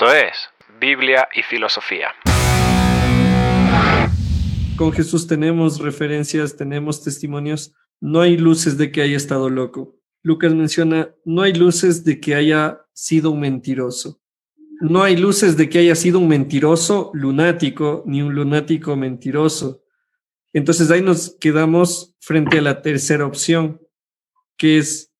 Esto es Biblia y Filosofía. Con Jesús tenemos referencias, tenemos testimonios. No hay luces de que haya estado loco. Lucas menciona, no hay luces de que haya sido un mentiroso. No hay luces de que haya sido un mentiroso lunático, ni un lunático mentiroso. Entonces ahí nos quedamos frente a la tercera opción, que es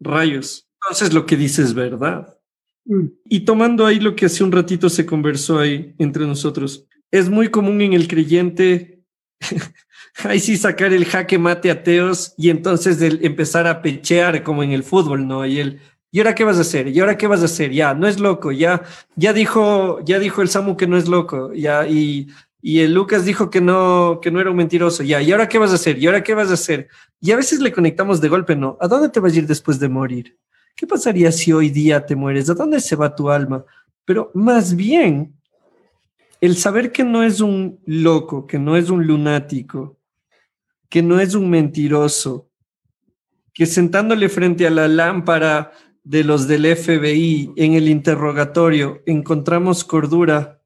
rayos. Entonces lo que dice es verdad. Mm. Y tomando ahí lo que hace un ratito se conversó ahí entre nosotros, es muy común en el creyente, ahí sí sacar el jaque mate ateos y entonces empezar a pechear como en el fútbol, ¿no? Y el, ¿y ahora qué vas a hacer? ¿Y ahora qué vas a hacer? Ya, no es loco, ya, ya dijo, ya dijo el Samu que no es loco, ya, y, y el Lucas dijo que no, que no era un mentiroso, ya, ¿y ahora qué vas a hacer? ¿Y ahora qué vas a hacer? Y a veces le conectamos de golpe, ¿no? ¿A dónde te vas a ir después de morir? ¿Qué pasaría si hoy día te mueres? ¿A dónde se va tu alma? Pero más bien, el saber que no es un loco, que no es un lunático, que no es un mentiroso, que sentándole frente a la lámpara de los del FBI en el interrogatorio encontramos cordura,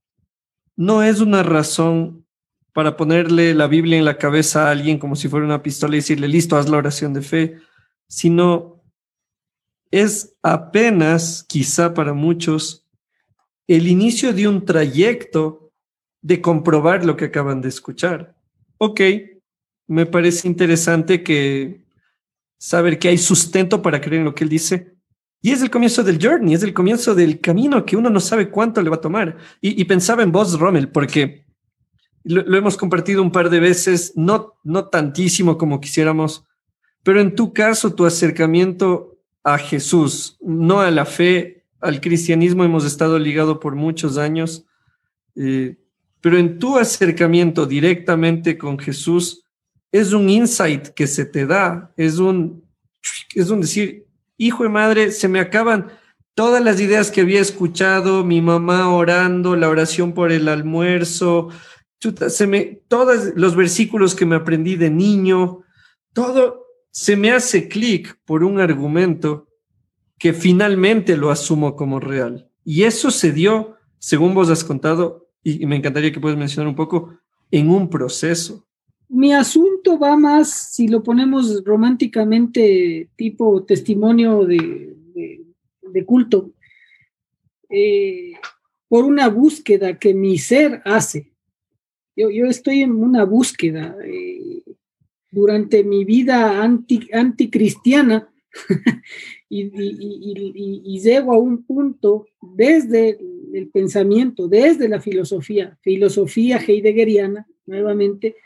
no es una razón para ponerle la Biblia en la cabeza a alguien como si fuera una pistola y decirle, listo, haz la oración de fe, sino es apenas, quizá para muchos, el inicio de un trayecto de comprobar lo que acaban de escuchar. Ok, me parece interesante que saber que hay sustento para creer en lo que él dice. Y es el comienzo del journey, es el comienzo del camino que uno no sabe cuánto le va a tomar. Y, pensaba en vos, Rommel, porque lo, lo, hemos compartido un par de veces, no, no tantísimo como quisiéramos, pero en tu caso, tu acercamiento a Jesús, no a la fe, al cristianismo hemos estado ligado por muchos años, eh, pero en tu acercamiento directamente con Jesús es un insight que se te da, es un, es un decir, hijo de madre, se me acaban todas las ideas que había escuchado, mi mamá orando, la oración por el almuerzo, se me, todos los versículos que me aprendí de niño, todo, se me hace clic por un argumento que finalmente lo asumo como real. Y eso se dio, según vos has contado, y, me encantaría que puedas mencionar un poco, en un proceso. Mi asunto va más, si lo ponemos románticamente, tipo testimonio de, culto, eh, por una búsqueda que mi ser hace. Yo, yo estoy en una búsqueda. Eh, durante mi vida anti, anticristiana y, llego a un punto desde el pensamiento, desde la filosofía, filosofía heideggeriana, nuevamente,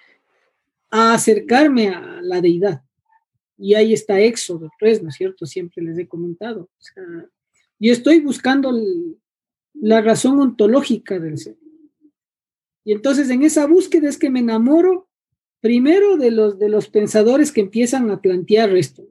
a acercarme a la deidad. Y ahí está Éxodo 3, ¿no es cierto? Siempre les he comentado. yo estoy buscando la razón ontológica del ser. Y entonces en esa búsqueda es que me enamoro Primero de los, de los pensadores que empiezan a plantear esto,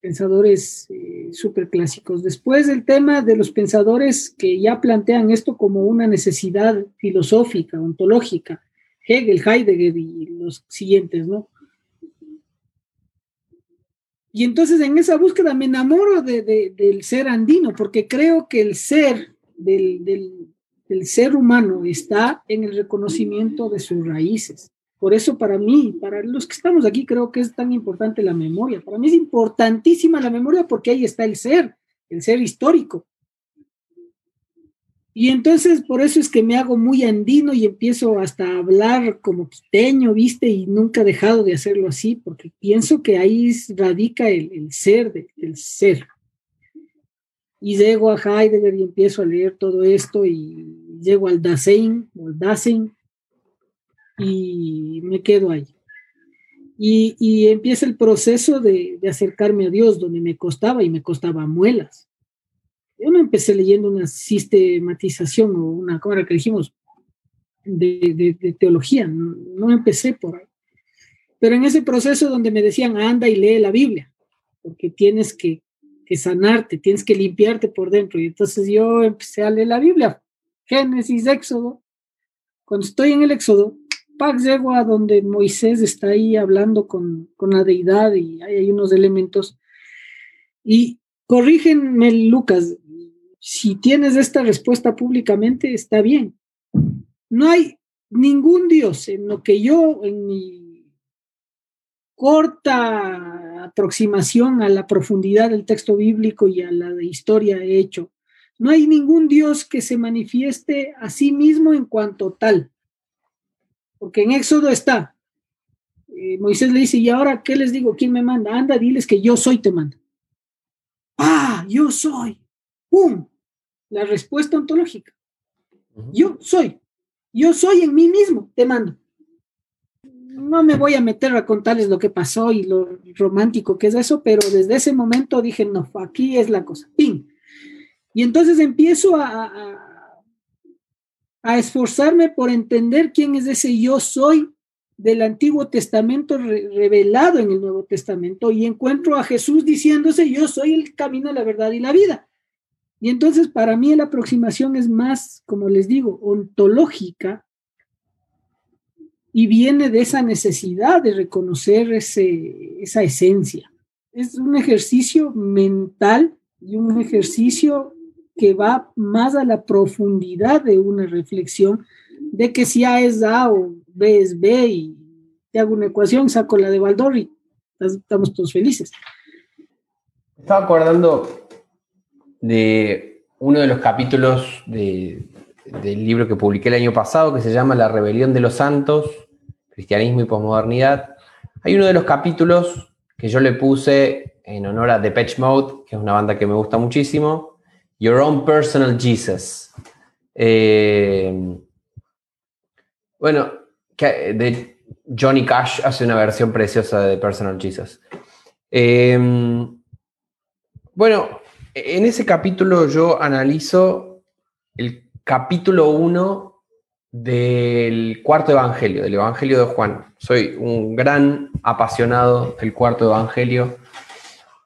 pensadores eh, súper clásicos. Después el tema de los pensadores que ya plantean esto como una necesidad filosófica, ontológica, Hegel, Heidegger y los siguientes, ¿no? Y entonces en esa búsqueda me enamoro del ser andino, porque creo que el ser del, del ser humano está en el reconocimiento de sus raíces. Por eso para mí, para los que estamos aquí, creo que es tan importante la memoria. Para mí es importantísima la memoria porque ahí está el ser, el ser histórico. Y entonces por eso es que me hago muy andino y empiezo hasta a hablar como quiteño, viste, y nunca he dejado de hacerlo así, porque pienso que ahí radica el, ser del ser. Y llego a Heidegger y empiezo a leer todo esto y llego al Dasein, al Dasein, y me quedo ahí. Y, empieza el proceso de, acercarme a Dios, donde me costaba y me costaba muelas. Yo no empecé leyendo una sistematización o una, ¿cómo era que dijimos? De, teología, no, empecé por ahí. Pero en ese proceso donde me decían, anda y lee la Biblia, porque tienes que, que sanarte, tienes que limpiarte por dentro. Y entonces yo empecé a leer la Biblia, Génesis, Éxodo. Cuando estoy en el Éxodo, Pax llego a donde Moisés está ahí hablando con, la deidad y hay, unos elementos. Y corrígenme, Lucas, si tienes esta respuesta públicamente, está bien. No hay ningún Dios en lo que yo, en mi corta aproximación a la profundidad del texto bíblico y a la de historia he hecho, no hay ningún Dios que se manifieste a sí mismo en cuanto tal. Porque en Éxodo está, eh, Moisés le dice, ¿y ahora qué les digo? ¿Quién me manda? Anda, diles que yo soy, te manda. Ah, yo soy. ¡Pum! La respuesta ontológica. Yo soy. Yo soy en mí mismo, te mando. No me voy a meter a contarles lo que pasó y lo romántico que es eso, pero desde ese momento dije, no, aquí es la cosa. ¡Ping! Y entonces empiezo a, a, a esforzarme por entender quién es ese yo soy del Antiguo Testamento revelado en el Nuevo Testamento y encuentro a Jesús diciéndose, yo soy el camino, la verdad y la vida. Y entonces para mí la aproximación es más, como les digo, ontológica y viene de esa necesidad de reconocer ese, esa esencia. Es un ejercicio mental y un ejercicio que va más a la profundidad de una reflexión de que si A es A o B es B y te hago una ecuación, saco la de Baldor y estamos todos felices. Estaba acordando de uno de los capítulos del libro que publiqué el año pasado que se llama La rebelión de los santos, cristianismo y posmodernidad. Hay uno de los capítulos que yo le puse en honor a Depeche Mode, que es una banda que me gusta muchísimo, Your Own Personal Jesus. Eh, bueno, de Johnny Cash hace una versión preciosa de Personal Jesus. Em, bueno, en ese capítulo yo analizo el capítulo 1 del cuarto evangelio, del evangelio de Juan. Soy un gran apasionado del cuarto evangelio.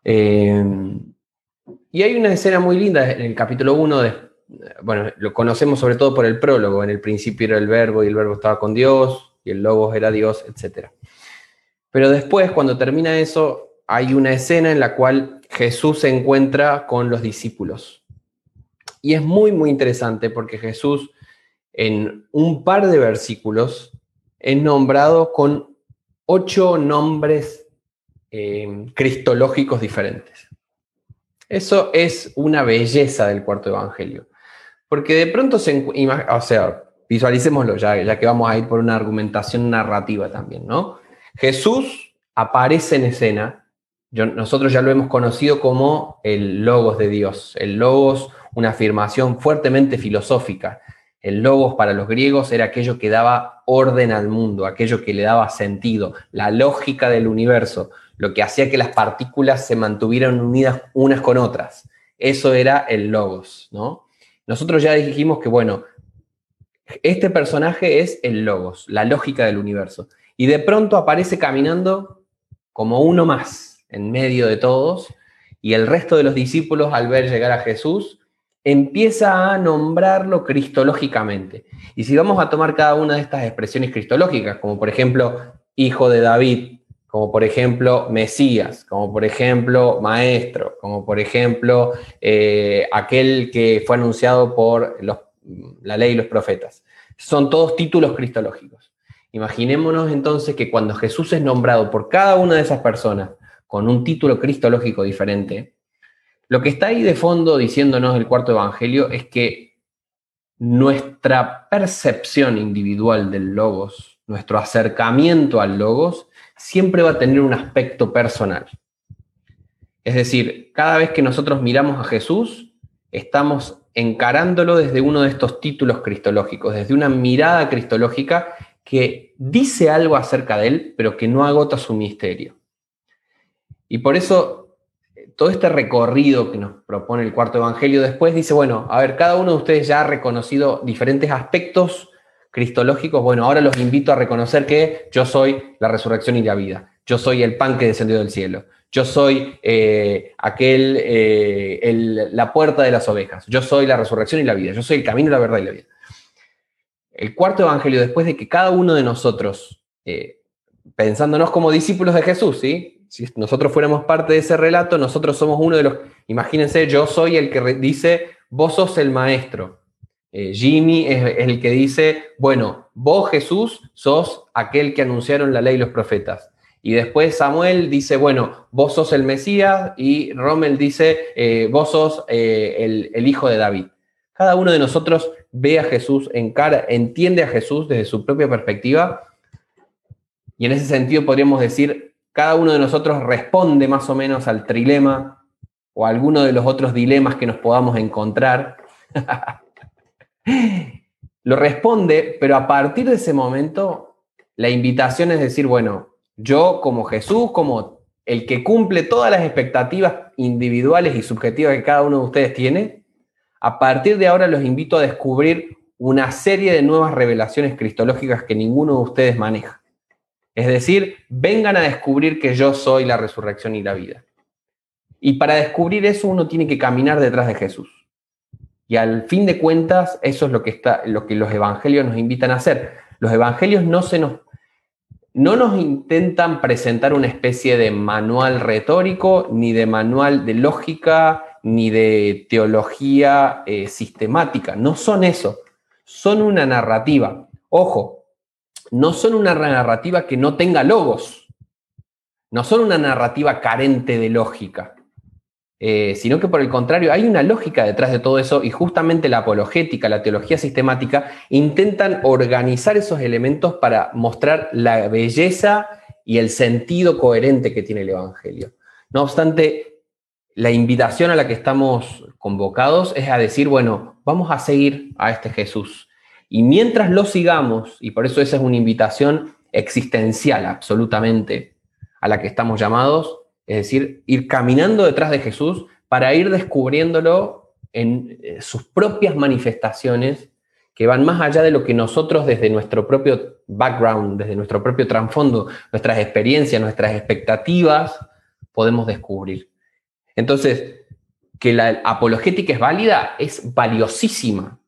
Em, y hay una escena muy linda en el capítulo 1 de, bueno, lo conocemos sobre todo por el prólogo, en el principio era el verbo y el verbo estaba con Dios y el logos era Dios, etc. Pero después, cuando termina eso, hay una escena en la cual Jesús se encuentra con los discípulos. Y es muy, muy interesante porque Jesús en un par de versículos es nombrado con ocho nombres eh, cristológicos diferentes. Eso es una belleza del cuarto evangelio. Porque de pronto se, o sea, visualicémoslo ya, ya que vamos a ir por una argumentación narrativa también, ¿no? Jesús aparece en escena, nosotros ya lo hemos conocido como el logos de Dios, el logos, una afirmación fuertemente filosófica. El logos para los griegos era aquello que daba orden al mundo, aquello que le daba sentido, la lógica del universo, lo que hacía que las partículas se mantuvieran unidas unas con otras. Eso era el logos, ¿no? Nosotros ya dijimos que, bueno, este personaje es el logos, la lógica del universo. Y de pronto aparece caminando como uno más en medio de todos y el resto de los discípulos al ver llegar a Jesús empieza a nombrarlo cristológicamente. Y si vamos a tomar cada una de estas expresiones cristológicas, como por ejemplo hijo de David, como por ejemplo Mesías, como por ejemplo Maestro, como por ejemplo eh, aquel que fue anunciado por los, la ley y los profetas. Son todos títulos cristológicos. Imaginémonos entonces que cuando Jesús es nombrado por cada una de esas personas con un título cristológico diferente, lo que está ahí de fondo diciéndonos el cuarto evangelio es que nuestra percepción individual del logos, nuestro acercamiento al logos, siempre va a tener un aspecto personal. Es decir, cada vez que nosotros miramos a Jesús, estamos encarándolo desde uno de estos títulos cristológicos, desde una mirada cristológica que dice algo acerca de él, pero que no agota su misterio. Y por eso todo este recorrido que nos propone el cuarto evangelio después dice, bueno, a ver, cada uno de ustedes ya ha reconocido diferentes aspectos cristológicos, bueno, ahora los invito a reconocer que yo soy la resurrección y la vida, yo soy el pan que descendió del cielo, yo soy eh, aquel, eh, la puerta de las ovejas, yo soy la resurrección y la vida, yo soy el camino, la verdad y la vida. El cuarto evangelio, después de que cada uno de nosotros, eh, pensándonos como discípulos de Jesús, ¿sí? si nosotros fuéramos parte de ese relato, nosotros somos uno de los, imagínense, yo soy el que dice, vos sos el maestro. Eh, Jimmy es, el que dice, bueno, vos Jesús sos aquel que anunciaron la ley y los profetas. Y después Samuel dice, bueno, vos sos el Mesías y Rommel dice, eh, vos sos eh, el, el hijo de David. Cada uno de nosotros ve a Jesús en cara, entiende a Jesús desde su propia perspectiva. Y en ese sentido podríamos decir, cada uno de nosotros responde más o menos al trilema o a alguno de los otros dilemas que nos podamos encontrar. Lo responde, pero a partir de ese momento, la invitación es decir, bueno, yo como Jesús, como el que cumple todas las expectativas individuales y subjetivas que cada uno de ustedes tiene, a partir de ahora los invito a descubrir una serie de nuevas revelaciones cristológicas que ninguno de ustedes maneja. Es decir, vengan a descubrir que yo soy la resurrección y la vida. Y para descubrir eso uno tiene que caminar detrás de Jesús. Y al fin de cuentas, eso es lo que, está, lo que los evangelios nos invitan a hacer. Los evangelios no, se nos, no nos intentan presentar una especie de manual retórico, ni de manual de lógica, ni de teología eh, sistemática. No son eso. Son una narrativa. Ojo, no son una narrativa que no tenga logos. No son una narrativa carente de lógica. Eh, sino que por el contrario hay una lógica detrás de todo eso y justamente la apologética, la teología sistemática, intentan organizar esos elementos para mostrar la belleza y el sentido coherente que tiene el Evangelio. No obstante, la invitación a la que estamos convocados es a decir, bueno, vamos a seguir a este Jesús. Y mientras lo sigamos, y por eso esa es una invitación existencial absolutamente a la que estamos llamados, es decir, ir caminando detrás de Jesús para ir descubriéndolo en eh, sus propias manifestaciones que van más allá de lo que nosotros desde nuestro propio background, desde nuestro propio trasfondo, nuestras experiencias, nuestras expectativas, podemos descubrir. Entonces, que la apologética es válida es valiosísima.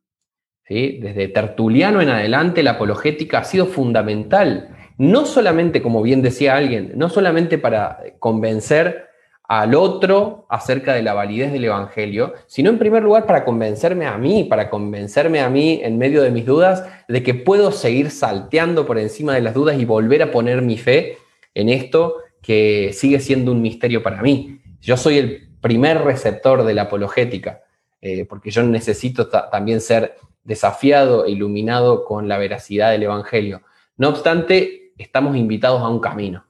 Desde Tertuliano en adelante, la apologética ha sido fundamental no solamente, como bien decía alguien, no solamente para convencer al otro acerca de la validez del Evangelio, sino en primer lugar para convencerme a mí, para convencerme a mí en medio de mis dudas de que puedo seguir salteando por encima de las dudas y volver a poner mi fe en esto que sigue siendo un misterio para mí. Yo soy el primer receptor de la apologética, eh, porque yo necesito también ser desafiado e iluminado con la veracidad del Evangelio. No obstante, estamos invitados a un camino.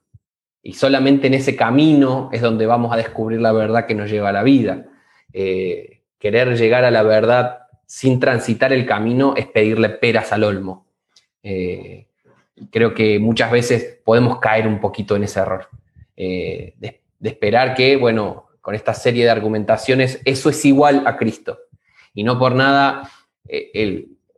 Y solamente en ese camino es donde vamos a descubrir la verdad que nos lleva a la vida. Eh, querer llegar a la verdad sin transitar el camino es pedirle peras al olmo. Eh, creo que muchas veces podemos caer un poquito en ese error. Eh, de, esperar que, bueno, con esta serie de argumentaciones, eso es igual a Cristo. Y no por nada,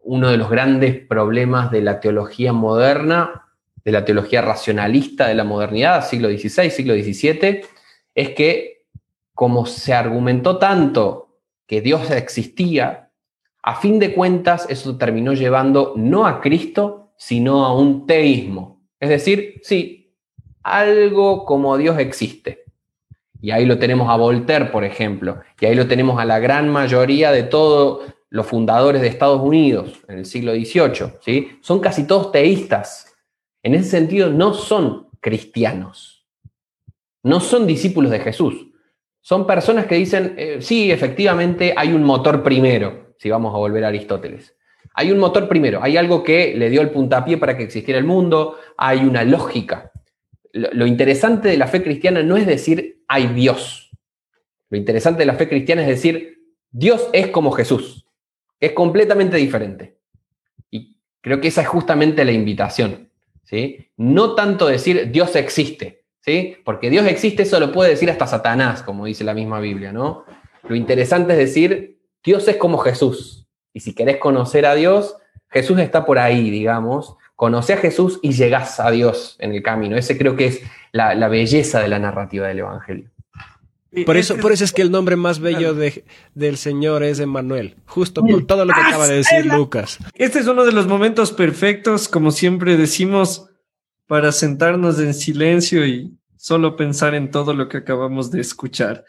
uno de los grandes problemas de la teología moderna de la teología racionalista de la modernidad, siglo XVI, siglo XVII, es que como se argumentó tanto que Dios existía, a fin de cuentas eso terminó llevando no a Cristo, sino a un teísmo. Es decir, sí, algo como Dios existe. Y ahí lo tenemos a Voltaire, por ejemplo, y ahí lo tenemos a la gran mayoría de todos los fundadores de Estados Unidos en el siglo XVIII. ¿sí? Son casi todos teístas, en ese sentido no son cristianos, no son discípulos de Jesús. Son personas que dicen, eh, sí, efectivamente hay un motor primero, si vamos a volver a Aristóteles. Hay un motor primero, hay algo que le dio el puntapié para que existiera el mundo, hay una lógica. Lo, lo interesante de la fe cristiana no es decir hay Dios. Lo interesante de la fe cristiana es decir Dios es como Jesús. Es completamente diferente. Y creo que esa es justamente la invitación. No tanto decir Dios existe, ¿sí? Porque Dios existe, eso lo puede decir hasta Satanás, como dice la misma Biblia, ¿no? Lo interesante es decir, Dios es como Jesús. Y si querés conocer a Dios, Jesús está por ahí, digamos. Conoce a Jesús y llegás a Dios en el camino. Ese creo que es la, belleza de la narrativa del Evangelio. Por eso, por eso es que el nombre más bello de, del Señor es Emmanuel, justo por todo lo que acaba de decir Lucas. Este es uno de los momentos perfectos, como siempre decimos, para sentarnos en silencio y solo pensar en todo lo que acabamos de escuchar.